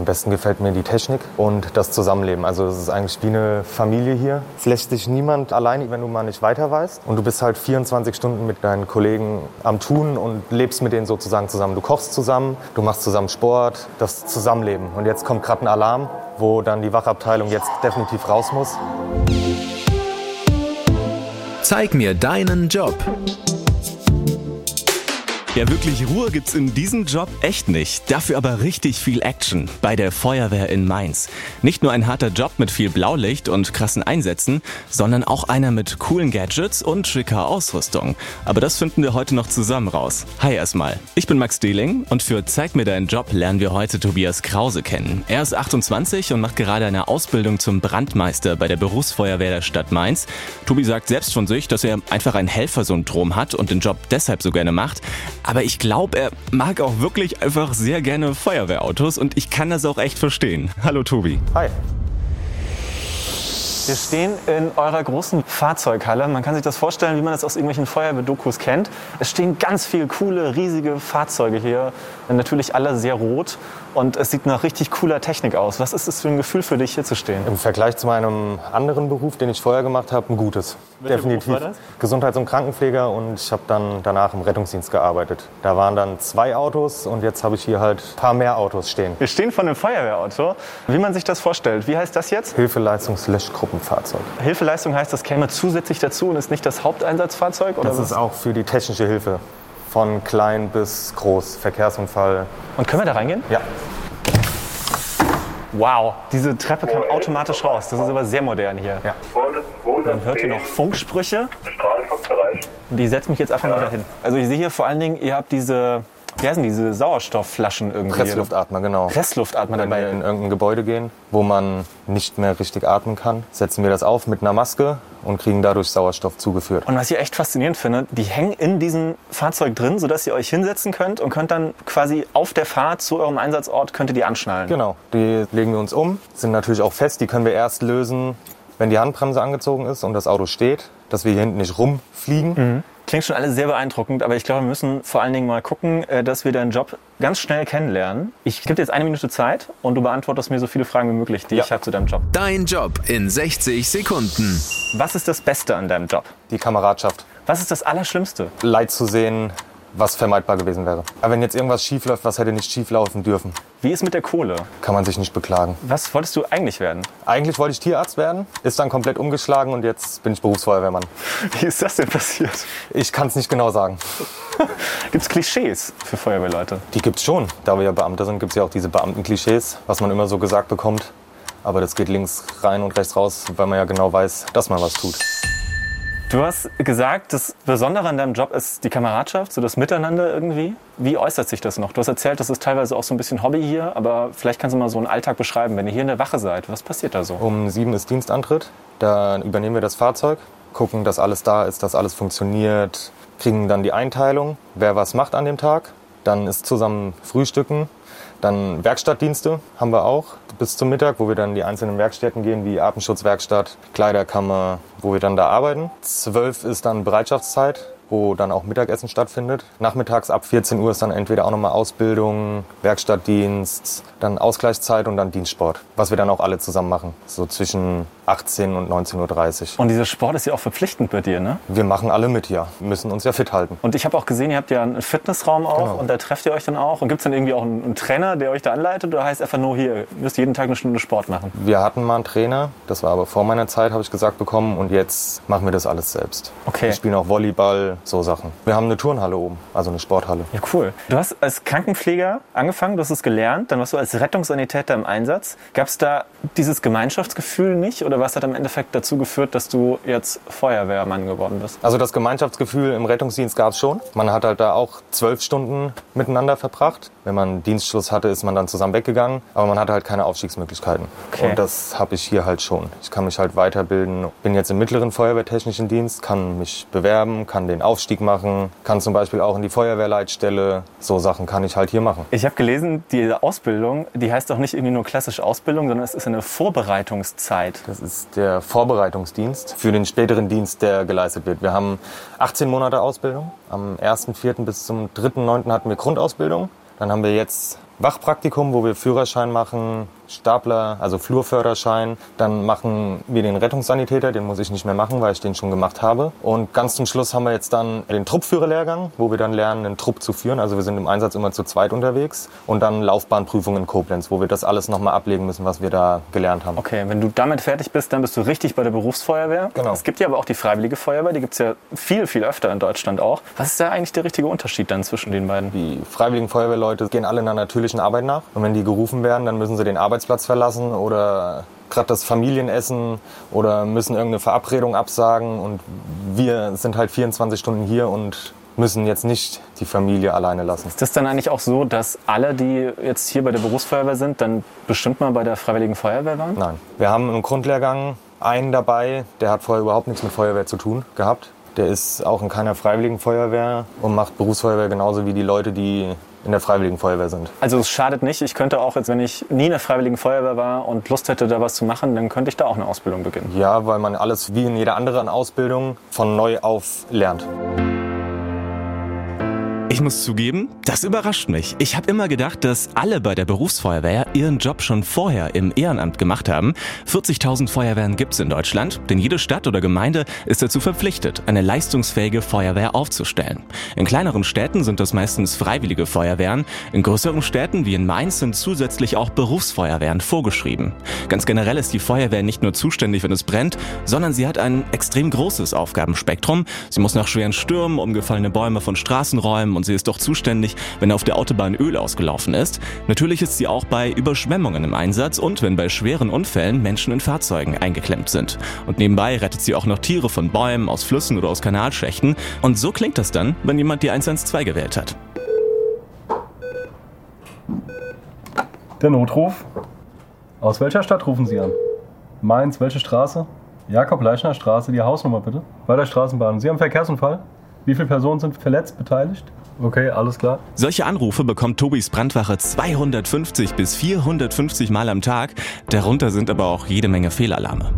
Am besten gefällt mir die Technik und das Zusammenleben. Also es ist eigentlich wie eine Familie hier. Es lässt dich niemand allein, wenn du mal nicht weiter weißt. Und du bist halt 24 Stunden mit deinen Kollegen am Tun und lebst mit denen sozusagen zusammen. Du kochst zusammen, du machst zusammen Sport, das Zusammenleben. Und jetzt kommt gerade ein Alarm, wo dann die Wachabteilung jetzt definitiv raus muss. Zeig mir deinen Job. Ja, wirklich Ruhe gibt's in diesem Job echt nicht. Dafür aber richtig viel Action bei der Feuerwehr in Mainz. Nicht nur ein harter Job mit viel Blaulicht und krassen Einsätzen, sondern auch einer mit coolen Gadgets und schicker Ausrüstung. Aber das finden wir heute noch zusammen raus. Hi erstmal. Ich bin Max Dehling und für Zeig mir deinen Job lernen wir heute Tobias Krause kennen. Er ist 28 und macht gerade eine Ausbildung zum Brandmeister bei der Berufsfeuerwehr der Stadt Mainz. Tobi sagt selbst von sich, dass er einfach ein Helfersyndrom hat und den Job deshalb so gerne macht. Aber ich glaube, er mag auch wirklich einfach sehr gerne Feuerwehrautos und ich kann das auch echt verstehen. Hallo Tobi. Hi. Wir stehen in eurer großen Fahrzeughalle. Man kann sich das vorstellen, wie man das aus irgendwelchen Feuerwehrdokus kennt. Es stehen ganz viele coole, riesige Fahrzeuge hier. Natürlich alle sehr rot und es sieht nach richtig cooler Technik aus. Was ist es für ein Gefühl für dich, hier zu stehen? Im Vergleich zu meinem anderen Beruf, den ich vorher gemacht habe, ein gutes. Welcher Definitiv. Beruf war das? Gesundheits- und Krankenpfleger und ich habe dann danach im Rettungsdienst gearbeitet. Da waren dann zwei Autos und jetzt habe ich hier halt ein paar mehr Autos stehen. Wir stehen vor einem Feuerwehrauto. Wie man sich das vorstellt. Wie heißt das jetzt? Hilfeleistungs-Gruppenfahrzeug. Hilfeleistung heißt, das käme zusätzlich dazu und ist nicht das Haupteinsatzfahrzeug? Oder Das was? ist auch für die technische Hilfe. Von klein bis groß. Verkehrsunfall. Und können wir da reingehen? Ja. Wow, diese Treppe kam automatisch raus. Das ist aber sehr modern hier. Ja. Man hört hier noch Funksprüche. Und die setzt mich jetzt einfach mal dahin. Also ich sehe hier vor allen Dingen, ihr habt diese, wie heißen diese Sauerstoffflaschen irgendwie. Pressluftatmer, genau. Pressluftatmer Wenn dabei. wir in irgendein Gebäude gehen, wo man nicht mehr richtig atmen kann, setzen wir das auf mit einer Maske und kriegen dadurch Sauerstoff zugeführt. Und was ich echt faszinierend finde, die hängen in diesem Fahrzeug drin, sodass ihr euch hinsetzen könnt und könnt dann quasi auf der Fahrt zu eurem Einsatzort könnt ihr die anschnallen. Genau, die legen wir uns um, sind natürlich auch fest. Die können wir erst lösen, wenn die Handbremse angezogen ist und das Auto steht, dass wir hier hinten nicht rumfliegen. Klingt schon alles sehr beeindruckend, aber ich glaube, wir müssen vor allen Dingen mal gucken, äh, dass wir deinen Job ganz schnell kennenlernen. Ich gebe dir jetzt eine Minute Zeit und du beantwortest mir so viele Fragen wie möglich, die Ja. ich habe zu deinem Job. Dein Job in 60 Sekunden. Was ist das Beste an deinem Job? Die Kameradschaft. Was ist das Allerschlimmste? Leid zu sehen, was vermeidbar gewesen wäre. Aber wenn jetzt irgendwas schief läuft, was hätte nicht schief laufen dürfen, Wie ist mit der Kohle? kann man sich nicht beklagen. Was wolltest du eigentlich werden? Eigentlich wollte ich Tierarzt werden, ist dann komplett umgeschlagen und jetzt bin ich Berufsfeuerwehrmann. Wie ist das denn passiert? Ich kann es nicht genau sagen. Gibt es Klischees für Feuerwehrleute? Die gibt's schon. Da wir ja Beamte sind, gibt's ja auch diese Beamtenklischees, was man immer so gesagt bekommt. Aber das geht links rein und rechts raus, weil man ja genau weiß, dass man was tut. Du hast gesagt, das Besondere an deinem Job ist die Kameradschaft, so das Miteinander irgendwie. Wie äußert sich das noch? Du hast erzählt, das ist teilweise auch so ein bisschen Hobby hier, aber vielleicht kannst du mal so einen Alltag beschreiben. Wenn ihr hier in der Wache seid, was passiert da so? Um sieben ist Dienstantritt. Dann übernehmen wir das Fahrzeug, gucken, dass alles da ist, dass alles funktioniert, kriegen dann die Einteilung, wer was macht an dem Tag. Dann ist zusammen Frühstücken. Dann Werkstattdienste haben wir auch bis zum Mittag, wo wir dann die einzelnen Werkstätten gehen, wie Atemschutzwerkstatt, Kleiderkammer, wo wir dann da arbeiten. Zwölf ist dann Bereitschaftszeit, wo dann auch Mittagessen stattfindet. Nachmittags ab 14 Uhr ist dann entweder auch nochmal Ausbildung, Werkstattdienst, dann Ausgleichszeit und dann Dienstsport, was wir dann auch alle zusammen machen, so zwischen 18 und 19.30 Uhr. Und dieser Sport ist ja auch verpflichtend bei dir, ne? Wir machen alle mit, ja. Wir müssen uns ja fit halten. Und ich habe auch gesehen, ihr habt ja einen Fitnessraum auch Genau. und da trefft ihr euch dann auch. Und gibt es dann irgendwie auch einen, einen Trainer, der euch da anleitet oder heißt einfach nur hier, ihr müsst jeden Tag eine Stunde Sport machen? Wir hatten mal einen Trainer, das war aber vor meiner Zeit, habe ich gesagt bekommen, und jetzt machen wir das alles selbst. Okay. Wir spielen auch Volleyball, so Sachen. Wir haben eine Turnhalle oben, also eine Sporthalle. Ja, cool. Du hast als Krankenpfleger angefangen, du hast es gelernt, dann warst du als Rettungssanitäter im Einsatz. Gab es da dieses Gemeinschaftsgefühl nicht oder was hat im Endeffekt dazu geführt, dass du jetzt Feuerwehrmann geworden bist? Also das Gemeinschaftsgefühl im Rettungsdienst gab es schon. Man hat halt da auch zwölf Stunden miteinander verbracht. Wenn man Dienstschluss hatte, ist man dann zusammen weggegangen. Aber man hatte halt keine Aufstiegsmöglichkeiten. Okay. Und das habe ich hier halt schon. Ich kann mich halt weiterbilden. Bin jetzt im mittleren Feuerwehrtechnischen Dienst, kann mich bewerben, kann den Aufstieg machen, kann zum Beispiel auch in die Feuerwehrleitstelle. So Sachen kann ich halt hier machen. Ich habe gelesen, die Ausbildung, die heißt doch nicht irgendwie nur klassisch Ausbildung, sondern es ist eine Vorbereitungszeit. Das ist der Vorbereitungsdienst für den späteren Dienst, der geleistet wird. Wir haben 18 Monate Ausbildung. Am 1.4. bis zum 3.9. hatten wir Grundausbildung. Dann haben wir jetzt Wachpraktikum, wo wir Führerschein machen, Stapler, also Flurförderschein. Dann machen wir den Rettungssanitäter, den muss ich nicht mehr machen, weil ich den schon gemacht habe. Und ganz zum Schluss haben wir jetzt dann den Truppführerlehrgang, wo wir dann lernen, einen Trupp zu führen. Also wir sind im Einsatz immer zu zweit unterwegs. Und dann Laufbahnprüfung in Koblenz, wo wir das alles nochmal ablegen müssen, was wir da gelernt haben. Okay, wenn du damit fertig bist, dann bist du richtig bei der Berufsfeuerwehr. Genau. Es gibt ja aber auch die Freiwillige Feuerwehr, die gibt es ja viel, viel öfter in Deutschland auch. Was ist da eigentlich der richtige Unterschied dann zwischen den beiden? Die freiwilligen Feuerwehrleute gehen alle einer natürlichen Arbeit nach. Und wenn die gerufen werden, dann müssen sie den Arbeitsplatz verlassen oder gerade das Familienessen oder müssen irgendeine Verabredung absagen. Und wir sind halt 24 Stunden hier und müssen jetzt nicht die Familie alleine lassen. Ist das dann eigentlich auch so, dass alle, die jetzt hier bei der Berufsfeuerwehr sind, dann bestimmt mal bei der Freiwilligen Feuerwehr waren? Nein. Wir haben im Grundlehrgang einen dabei, der hat vorher überhaupt nichts mit Feuerwehr zu tun gehabt. Der ist auch in keiner Freiwilligen Feuerwehr und macht Berufsfeuerwehr genauso wie die Leute, die in der Freiwilligen Feuerwehr sind. Also es schadet nicht. Ich könnte auch, jetzt, wenn ich nie in der Freiwilligen Feuerwehr war und Lust hätte, da was zu machen, dann könnte ich da auch eine Ausbildung beginnen. Ja, weil man alles wie in jeder anderen Ausbildung von neu auf lernt. Ich muss zugeben, das überrascht mich. Ich habe immer gedacht, dass alle bei der Berufsfeuerwehr ihren Job schon vorher im Ehrenamt gemacht haben. 40.000 Feuerwehren gibt's in Deutschland, denn jede Stadt oder Gemeinde ist dazu verpflichtet, eine leistungsfähige Feuerwehr aufzustellen. In kleineren Städten sind das meistens freiwillige Feuerwehren, in größeren Städten wie in Mainz sind zusätzlich auch Berufsfeuerwehren vorgeschrieben. Ganz generell ist die Feuerwehr nicht nur zuständig, wenn es brennt, sondern sie hat ein extrem großes Aufgabenspektrum. Sie muss nach schweren Stürmen umgefallene Bäume von Straßen räumen und sie ist doch zuständig, wenn auf der Autobahn Öl ausgelaufen ist. Natürlich ist sie auch bei Überschwemmungen im Einsatz und wenn bei schweren Unfällen Menschen in Fahrzeugen eingeklemmt sind. Und nebenbei rettet sie auch noch Tiere von Bäumen, aus Flüssen oder aus Kanalschächten. Und so klingt das dann, wenn jemand die 112 gewählt hat. Der Notruf. Aus welcher Stadt rufen Sie an? Mainz, welche Straße? Jakob-Leichner Straße, die Hausnummer bitte. Bei der Straßenbahn. Sie haben Verkehrsunfall? Wie viele Personen sind verletzt, beteiligt? Okay, alles klar. Solche Anrufe bekommt Tobis Brandwache 250 bis 450 Mal am Tag. Darunter sind aber auch jede Menge Fehlalarme.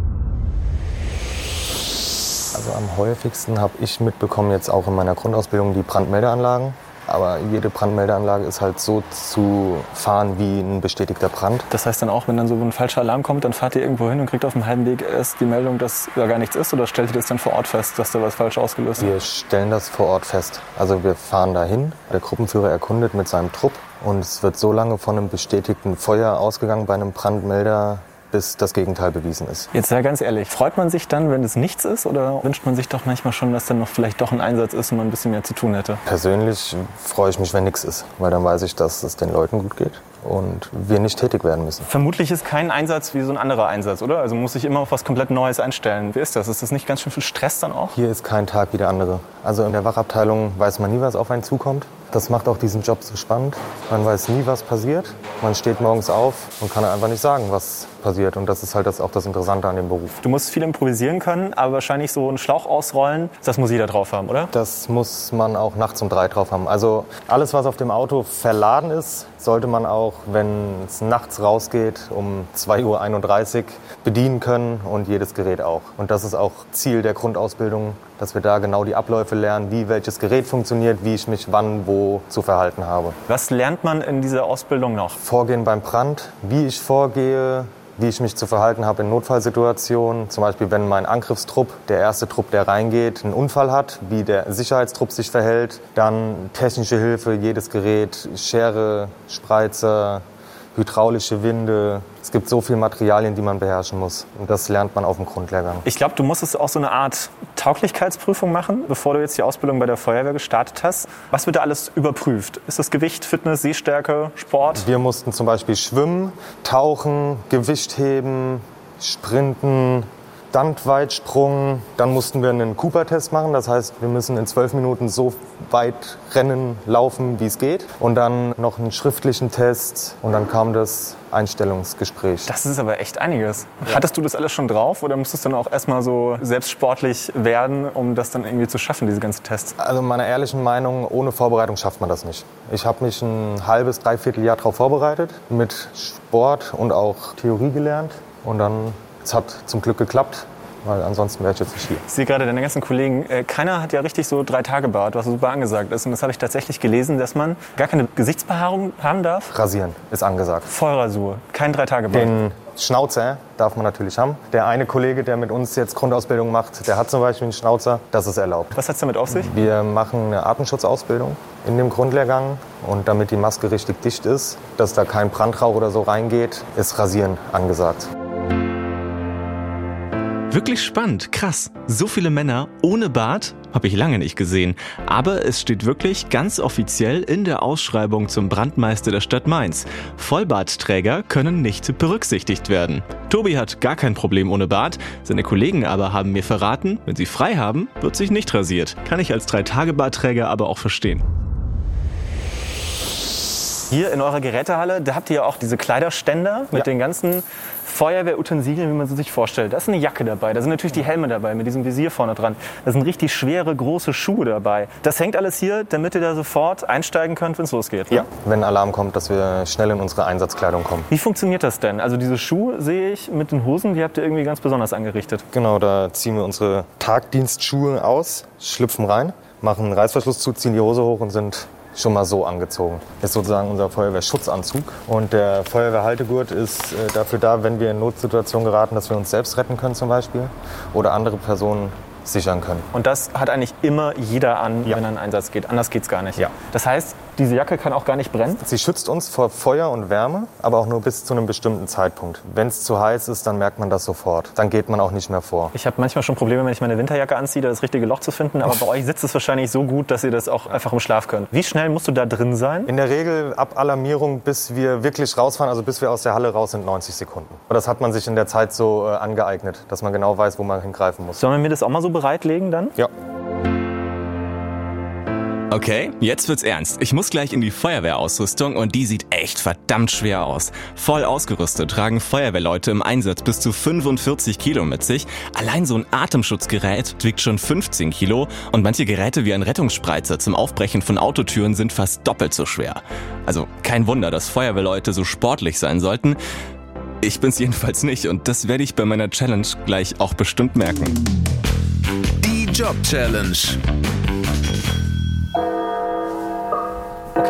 Also am häufigsten habe ich mitbekommen jetzt auch in meiner Grundausbildung die Brandmeldeanlagen. Aber jede Brandmeldeanlage ist halt so zu fahren wie ein bestätigter Brand. Das heißt dann auch, wenn dann so ein falscher Alarm kommt, dann fahrt ihr irgendwo hin und kriegt auf dem halben Weg erst die Meldung, dass da gar nichts ist oder stellt ihr das dann vor Ort fest, dass da was falsch ausgelöst Wir wird? stellen das vor Ort fest. Also wir fahren dahin, der Gruppenführer erkundet mit seinem Trupp und es wird so lange von einem bestätigten Feuer ausgegangen bei einem Brandmelder, bis das Gegenteil bewiesen ist. Jetzt sehr ganz ehrlich, freut man sich dann, wenn es nichts ist oder wünscht man sich doch manchmal schon, dass dann noch vielleicht doch ein Einsatz ist und man ein bisschen mehr zu tun hätte? Persönlich freue ich mich, wenn nichts ist, weil dann weiß ich, dass es den Leuten gut geht und wir nicht tätig werden müssen. Vermutlich ist kein Einsatz wie so ein anderer Einsatz, oder? Also muss ich immer auf was komplett Neues einstellen. Wie ist das? Ist das nicht ganz schön viel Stress dann auch? Hier ist kein Tag wie der andere. Also in der Wachabteilung weiß man nie, was auf einen zukommt. Das macht auch diesen Job so spannend. Man weiß nie, was passiert. Man steht morgens auf und kann einfach nicht sagen, was passiert. Und das ist halt das, auch das Interessante an dem Beruf. Du musst viel improvisieren können, aber wahrscheinlich so einen Schlauch ausrollen, das muss jeder drauf haben, oder? Das muss man auch nachts um drei drauf haben. Also alles, was auf dem Auto verladen ist, sollte man auch, wenn es nachts rausgeht, um 2.31 Uhr bedienen können und jedes Gerät auch. Und das ist auch Ziel der Grundausbildung, dass wir da genau die Abläufe lernen, wie welches Gerät funktioniert, wie ich mich wann wo zu verhalten habe. Was lernt man in dieser Ausbildung noch? Vorgehen beim Brand, wie ich vorgehe, wie ich mich zu verhalten habe in Notfallsituationen. Zum Beispiel, wenn mein Angriffstrupp, der erste Trupp, der reingeht, einen Unfall hat, wie der Sicherheitstrupp sich verhält. Dann technische Hilfe, jedes Gerät, Schere, Spreizer, hydraulische Winde. Es gibt so viele Materialien, die man beherrschen muss. Und das lernt man auf dem Grundlehrgang. Ich glaube, du musstest auch so eine Art Tauglichkeitsprüfung machen, bevor du jetzt die Ausbildung bei der Feuerwehr gestartet hast. Was wird da alles überprüft? Ist das Gewicht, Fitness, Sehstärke, Sport? Wir mussten zum Beispiel schwimmen, tauchen, Gewicht heben, sprinten, Standweitsprung. Dann mussten wir einen Cooper-Test machen. Das heißt, wir müssen in zwölf Minuten so weit rennen, laufen, wie es geht. Und dann noch einen schriftlichen Test. Und dann kam das Einstellungsgespräch. Das ist aber echt einiges. Hattest du das alles schon drauf oder musstest du dann auch erstmal so selbstsportlich werden, um das dann irgendwie zu schaffen, diese ganzen Tests? Also meiner ehrlichen Meinung, ohne Vorbereitung schafft man das nicht. Ich habe mich ein halbes, dreiviertel Jahr darauf vorbereitet, mit Sport und auch Theorie gelernt. Und dann, es hat zum Glück geklappt. weil ansonsten wäre ich jetzt nicht hier. Ich sehe gerade deine ganzen Kollegen, äh, keiner hat ja richtig so drei Tage Bart, was super angesagt ist. Und das habe ich tatsächlich gelesen, dass man gar keine Gesichtsbehaarung haben darf. Rasieren ist angesagt. Vollrasur, kein drei Tage Bart. Den Schnauzer darf man natürlich haben. Der eine Kollege, der mit uns jetzt Grundausbildung macht, der hat zum Beispiel einen Schnauzer. Das ist erlaubt. Was hat's damit auf sich? Wir machen eine Atemschutzausbildung in dem Grundlehrgang. Und damit die Maske richtig dicht ist, dass da kein Brandrauch oder so reingeht, ist Rasieren angesagt. Wirklich spannend, krass. So viele Männer ohne Bart habe ich lange nicht gesehen. Aber es steht wirklich ganz offiziell in der Ausschreibung zum Brandmeister der Stadt Mainz. Vollbartträger können nicht berücksichtigt werden. Tobi hat gar kein Problem ohne Bart. Seine Kollegen aber haben mir verraten, wenn sie frei haben, wird sich nicht rasiert. Kann ich als Drei-Tage-Bartträger aber auch verstehen. Hier in eurer Gerätehalle, da habt ihr ja auch diese Kleiderständer mit Ja. den ganzen Feuerwehrutensilien, wie man sie sich vorstellt. Da ist eine Jacke dabei, da sind natürlich die Helme dabei mit diesem Visier vorne dran. Da sind richtig schwere, große Schuhe dabei. Das hängt alles hier, damit ihr da sofort einsteigen könnt, wenn es losgeht. ne? Ja, wenn Alarm kommt, dass wir schnell in unsere Einsatzkleidung kommen. Wie funktioniert das denn? Also diese Schuhe sehe ich mit den Hosen, die habt ihr irgendwie ganz besonders angerichtet. Genau, da ziehen wir unsere Tagdienstschuhe aus, schlüpfen rein, machen einen Reißverschluss zu, ziehen die Hose hoch und sind schon mal so angezogen. Das ist sozusagen unser Feuerwehrschutzanzug. Und der Feuerwehrhaltegurt ist äh, dafür da, wenn wir in Notsituationen geraten, dass wir uns selbst retten können zum Beispiel oder andere Personen sichern können. Und das hat eigentlich immer jeder an, Ja. wenn er in Einsatz geht. Anders geht's gar nicht. Ja. Das heißt, diese Jacke kann auch gar nicht brennen. Sie schützt uns vor Feuer und Wärme, aber auch nur bis zu einem bestimmten Zeitpunkt. Wenn es zu heiß ist, dann merkt man das sofort. Dann geht man auch nicht mehr vor. Ich habe manchmal schon Probleme, wenn ich meine Winterjacke anziehe, da das richtige Loch zu finden. Aber bei euch sitzt es wahrscheinlich so gut, dass ihr das auch einfach im Schlaf könnt. Wie schnell musst du da drin sein? In der Regel ab Alarmierung, bis wir wirklich rausfahren, also bis wir aus der Halle raus sind, 90 Sekunden. Und das hat man sich in der Zeit so äh, angeeignet, dass man genau weiß, wo man hingreifen muss. Sollen wir mir das auch mal so bereitlegen dann? Ja. Okay, jetzt wird's ernst. Ich muss gleich in die Feuerwehrausrüstung und die sieht echt verdammt schwer aus. Voll ausgerüstet tragen Feuerwehrleute im Einsatz bis zu 45 Kilo mit sich. Allein so ein Atemschutzgerät wiegt schon 15 Kilo und manche Geräte wie ein Rettungsspreizer zum Aufbrechen von Autotüren sind fast doppelt so schwer. Also kein Wunder, dass Feuerwehrleute so sportlich sein sollten. Ich bin's jedenfalls nicht und das werde ich bei meiner Challenge gleich auch bestimmt merken. Die Job Challenge.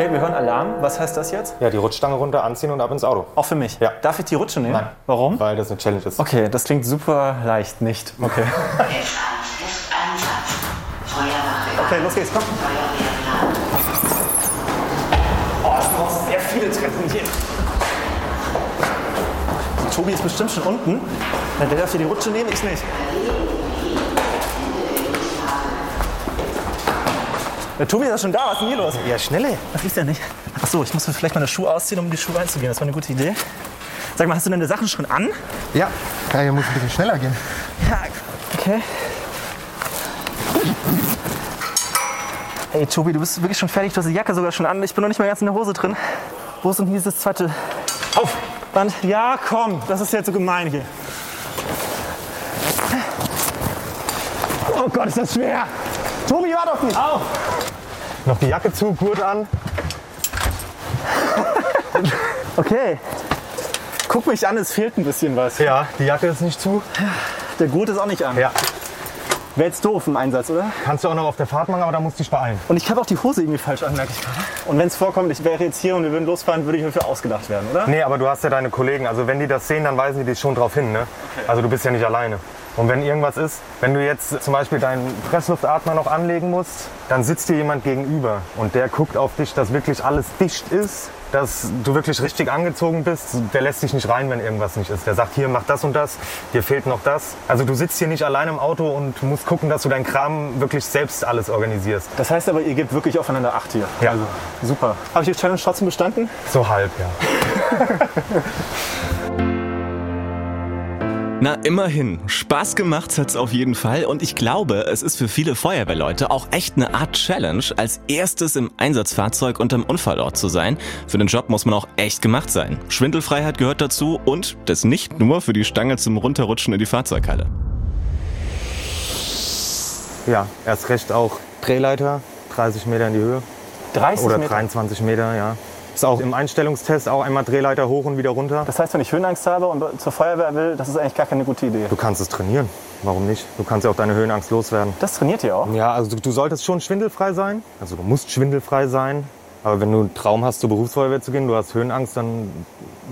Okay, wir hören Alarm. Was heißt das jetzt? Ja, die Rutschstange runter, anziehen und ab ins Auto. Auch für mich. Ja. Darf ich die Rutsche nehmen? Nein. Warum? Weil das eine Challenge ist. Okay, das klingt super leicht. Nicht. Okay. Okay, los geht's. Komm. Oh, es sind auch sehr viele Treppen hier. Tobi ist bestimmt schon unten. Der darf hier die Rutsche nehmen, ich nicht. Der Tobi ist ja schon da, was ist denn hier los? Ja, schnelle. Das ist ja nicht. Ach so, ich muss mir vielleicht meine Schuhe ausziehen, um in die Schuhe einzugehen. Das war eine gute Idee. Sag mal, hast du deine Sachen schon an? Ja, ja, hier muss ein bisschen schneller gehen. Ja, okay. Hey Tobi, du bist wirklich schon fertig. Du hast die Jacke sogar schon an. Ich bin noch nicht mal ganz in der Hose drin. Wo ist denn hier dieses zweite Aufband? Ja, komm, das ist jetzt so gemein hier. Oh Gott, ist das schwer. Tobi, warte auf. Noch die Jacke zu, Gurt an. Okay. Guck mich an, es fehlt ein bisschen was. Ja, die Jacke ist nicht zu. Der Gurt ist auch nicht an. Ja. Wäre jetzt doof im Einsatz, oder? Kannst du auch noch auf der Fahrt machen, aber da musst du dich beeilen. Und ich habe auch die Hose irgendwie falsch an, merke ich gerade. Und wenn es vorkommt, ich wäre jetzt hier und wir würden losfahren, würde ich dafür ausgedacht werden, oder? Nee, aber du hast ja deine Kollegen. Also wenn die das sehen, dann weisen die dich schon drauf hin. Ne? Also du bist ja nicht alleine. Und wenn irgendwas ist, wenn du jetzt zum Beispiel deinen Pressluftatmer noch anlegen musst, dann sitzt dir jemand gegenüber und der guckt auf dich, dass wirklich alles dicht ist, dass du wirklich richtig angezogen bist. Der lässt dich nicht rein, wenn irgendwas nicht ist. Der sagt, hier, mach das und das, dir fehlt noch das. Also du sitzt hier nicht allein im Auto und musst gucken, dass du deinen Kram wirklich selbst alles organisierst. Das heißt aber, ihr gebt wirklich aufeinander Acht hier. Ja. Also, super. Habe ich die Challenge trotzdem bestanden? So halb, ja. Na, immerhin. Spaß gemacht hat's auf jeden Fall und ich glaube, es ist für viele Feuerwehrleute auch echt eine Art Challenge, als erstes im Einsatzfahrzeug unterm Unfallort zu sein. Für den Job muss man auch echt gemacht sein. Schwindelfreiheit gehört dazu und das nicht nur für die Stange zum Runterrutschen in die Fahrzeughalle. Ja, erst recht auch Drehleiter, 30 Meter in die Höhe. 30 Oder Meter. 23 Meter, ja. Ist auch im Einstellungstest auch einmal Drehleiter hoch und wieder runter. Das heißt, wenn ich Höhenangst habe und zur Feuerwehr will, das ist eigentlich gar keine gute Idee. Du kannst es trainieren. Warum nicht? Du kannst ja auch deine Höhenangst loswerden. Das trainiert ihr auch? Ja, also du, solltest schon schwindelfrei sein. Also du musst schwindelfrei sein. Aber wenn du einen Traum hast, zur Berufsfeuerwehr zu gehen, du hast Höhenangst, dann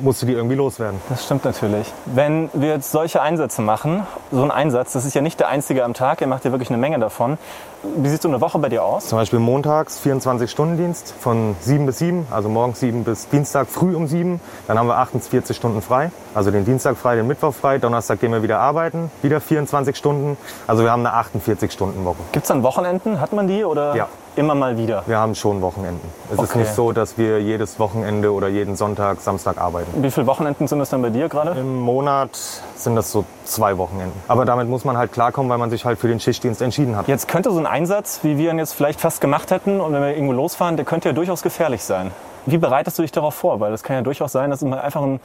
musst du die irgendwie loswerden. Das stimmt natürlich. Wenn wir jetzt solche Einsätze machen, so ein Einsatz, das ist ja nicht der einzige am Tag, ihr macht ja wirklich eine Menge davon. Wie sieht so eine Woche bei dir aus? Zum Beispiel montags 24-Stunden-Dienst von 7 bis 7, also morgens 7 bis Dienstag früh um 7. Dann haben wir 48 Stunden frei. Also den Dienstag frei, den Mittwoch frei. Donnerstag gehen wir wieder arbeiten, wieder 24 Stunden. Also wir haben eine 48-Stunden-Woche. Gibt es dann Wochenenden? Hat man die oder Ja. immer mal wieder? Wir haben schon Wochenenden. Es ist Okay. nicht so, dass wir jedes Wochenende oder jeden Sonntag, Samstag arbeiten. Wie viele Wochenenden sind es dann bei dir gerade? Im Monat sind das so zwei Wochenenden. Aber damit muss man halt klarkommen, weil man sich halt für den Schichtdienst entschieden hat. Jetzt könnte so ein Einsatz, wie wir ihn jetzt vielleicht fast gemacht hätten und wenn wir irgendwo losfahren, der könnte ja durchaus gefährlich sein. Wie bereitest du dich darauf vor? Weil es kann ja durchaus sein, dass es mal einfach ein,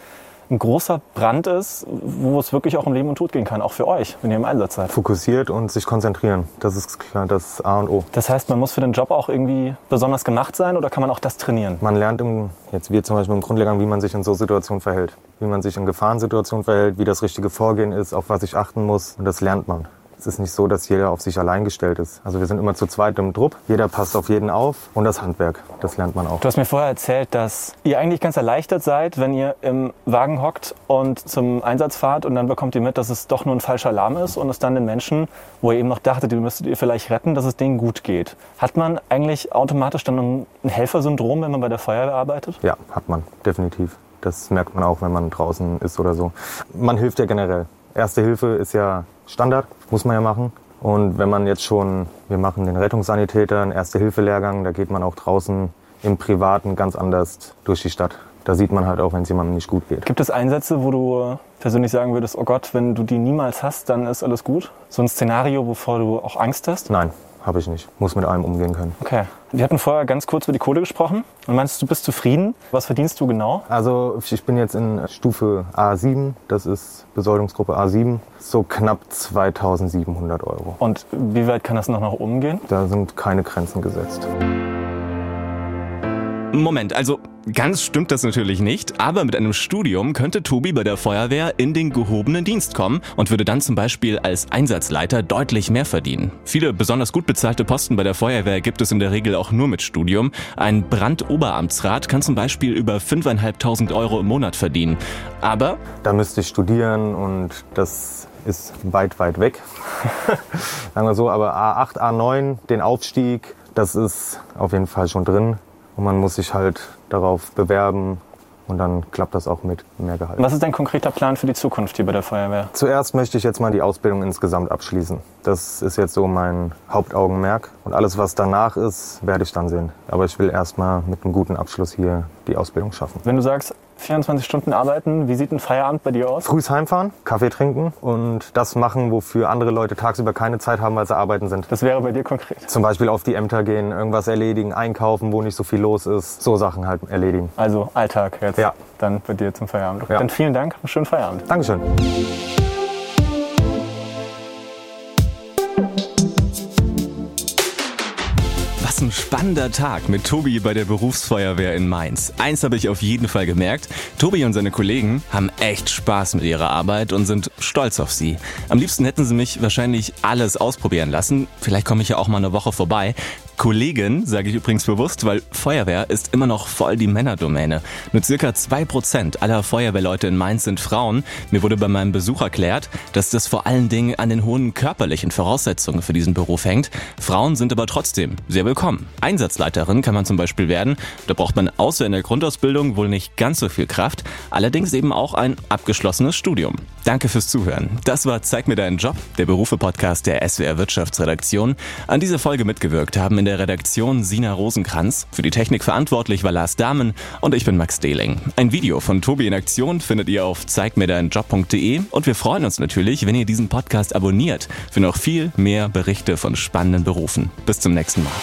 ein großer Brand ist, wo es wirklich auch um Leben und Tod gehen kann, auch für euch, wenn ihr im Einsatz seid. Fokussiert und sich konzentrieren. Das ist klar, das A und O. Das heißt, man muss für den Job auch irgendwie besonders gemacht sein oder kann man auch das trainieren? Man lernt im, jetzt wir zum Beispiel im Grundlehrgang, wie man sich in so Situationen verhält. Wie man sich in Gefahrensituationen verhält, wie das richtige Vorgehen ist, auf was ich achten muss. Und das lernt man. Es ist nicht so, dass jeder auf sich allein gestellt ist. Also wir sind immer zu zweit im Trupp. Jeder passt auf jeden auf. Und das Handwerk, das lernt man auch. Du hast mir vorher erzählt, dass ihr eigentlich ganz erleichtert seid, wenn ihr im Wagen hockt und zum Einsatz fahrt und dann bekommt ihr mit, dass es doch nur ein falscher Alarm ist und es dann den Menschen, wo ihr eben noch dachtet, die müsstet ihr vielleicht retten, dass es denen gut geht. Hat man eigentlich automatisch dann ein ein Helfersyndrom, wenn man bei der Feuerwehr arbeitet? Ja, hat man, definitiv. Das merkt man auch, wenn man draußen ist oder so. Man hilft ja generell. Erste Hilfe ist ja Standard, muss man ja machen. Und wenn man jetzt schon, wir machen den Rettungssanitäter, einen Erste-Hilfe-Lehrgang, da geht man auch draußen im Privaten ganz anders durch die Stadt. Da sieht man halt auch, wenn es jemandem nicht gut geht. Gibt es Einsätze, wo du persönlich sagen würdest, oh Gott, wenn du die niemals hast, dann ist alles gut? So ein Szenario, wovor du auch Angst hast? Nein, habe ich nicht. Muss mit allem umgehen können. Okay. Wir hatten vorher ganz kurz über die Kohle gesprochen und meinst, du bist zufrieden. Was verdienst du genau? Also ich bin jetzt in Stufe A7, das ist Besoldungsgruppe A7, so knapp 2700 Euro. Und wie weit kann das noch nach oben gehen? Da sind keine Grenzen gesetzt. Moment, also ganz stimmt das natürlich nicht, aber mit einem Studium könnte Tobi bei der Feuerwehr in den gehobenen Dienst kommen und würde dann zum Beispiel als Einsatzleiter deutlich mehr verdienen. Viele besonders gut bezahlte Posten bei der Feuerwehr gibt es in der Regel auch nur mit Studium. Ein Brandoberamtsrat kann zum Beispiel über 5.500 Euro im Monat verdienen. Aber Da müsste ich studieren und das ist weit, weit weg. Sagen wir so, aber A8, A9, den Aufstieg, das ist auf jeden Fall schon drin. Und man muss sich halt darauf bewerben und dann klappt das auch mit mehr Gehalt. Was ist dein konkreter Plan für die Zukunft hier bei der Feuerwehr? Zuerst möchte ich jetzt mal die Ausbildung insgesamt abschließen. Das ist jetzt so mein Hauptaugenmerk. Und alles, was danach ist, werde ich dann sehen. Aber ich will erst mal mit einem guten Abschluss hier die Ausbildung schaffen. Wenn du sagst, 24 Stunden arbeiten, wie sieht ein Feierabend bei dir aus? Frühs heimfahren, Kaffee trinken und das machen, wofür andere Leute tagsüber keine Zeit haben, weil sie arbeiten sind. Das wäre bei dir konkret. Zum Beispiel auf die Ämter gehen, irgendwas erledigen, einkaufen, wo nicht so viel los ist. So Sachen halt erledigen. Also Alltag jetzt. Ja. Dann bei dir zum Feierabend. Ja. Dann vielen Dank, einen schönen Feierabend. Dankeschön. Spannender Tag mit Tobi bei der Berufsfeuerwehr in Mainz. Eins habe ich auf jeden Fall gemerkt. Tobi und seine Kollegen haben echt Spaß mit ihrer Arbeit und sind stolz auf sie. Am liebsten hätten sie mich wahrscheinlich alles ausprobieren lassen. Vielleicht komme ich ja auch mal eine Woche vorbei. Kollegen sage ich übrigens bewusst, weil Feuerwehr ist immer noch voll die Männerdomäne. Nur circa 2% aller Feuerwehrleute in Mainz sind Frauen. Mir wurde bei meinem Besuch erklärt, dass das vor allen Dingen an den hohen körperlichen Voraussetzungen für diesen Beruf hängt. Frauen sind aber trotzdem sehr willkommen. Einsatzleiterin kann man zum Beispiel werden. Da braucht man außer in der Grundausbildung wohl nicht ganz so viel Kraft, allerdings eben auch ein abgeschlossenes Studium. Danke fürs Zuhören. Das war Zeig mir deinen Job, der Berufe-Podcast der SWR Wirtschaftsredaktion. An dieser Folge mitgewirkt haben in der Redaktion Sina Rosenkranz. Für die Technik verantwortlich war Lars Dahmen und ich bin Max Dehling. Ein Video von Tobi in Aktion findet ihr auf zeigmirdeinjob.de und wir freuen uns natürlich, wenn ihr diesen Podcast abonniert für noch viel mehr Berichte von spannenden Berufen. Bis zum nächsten Mal.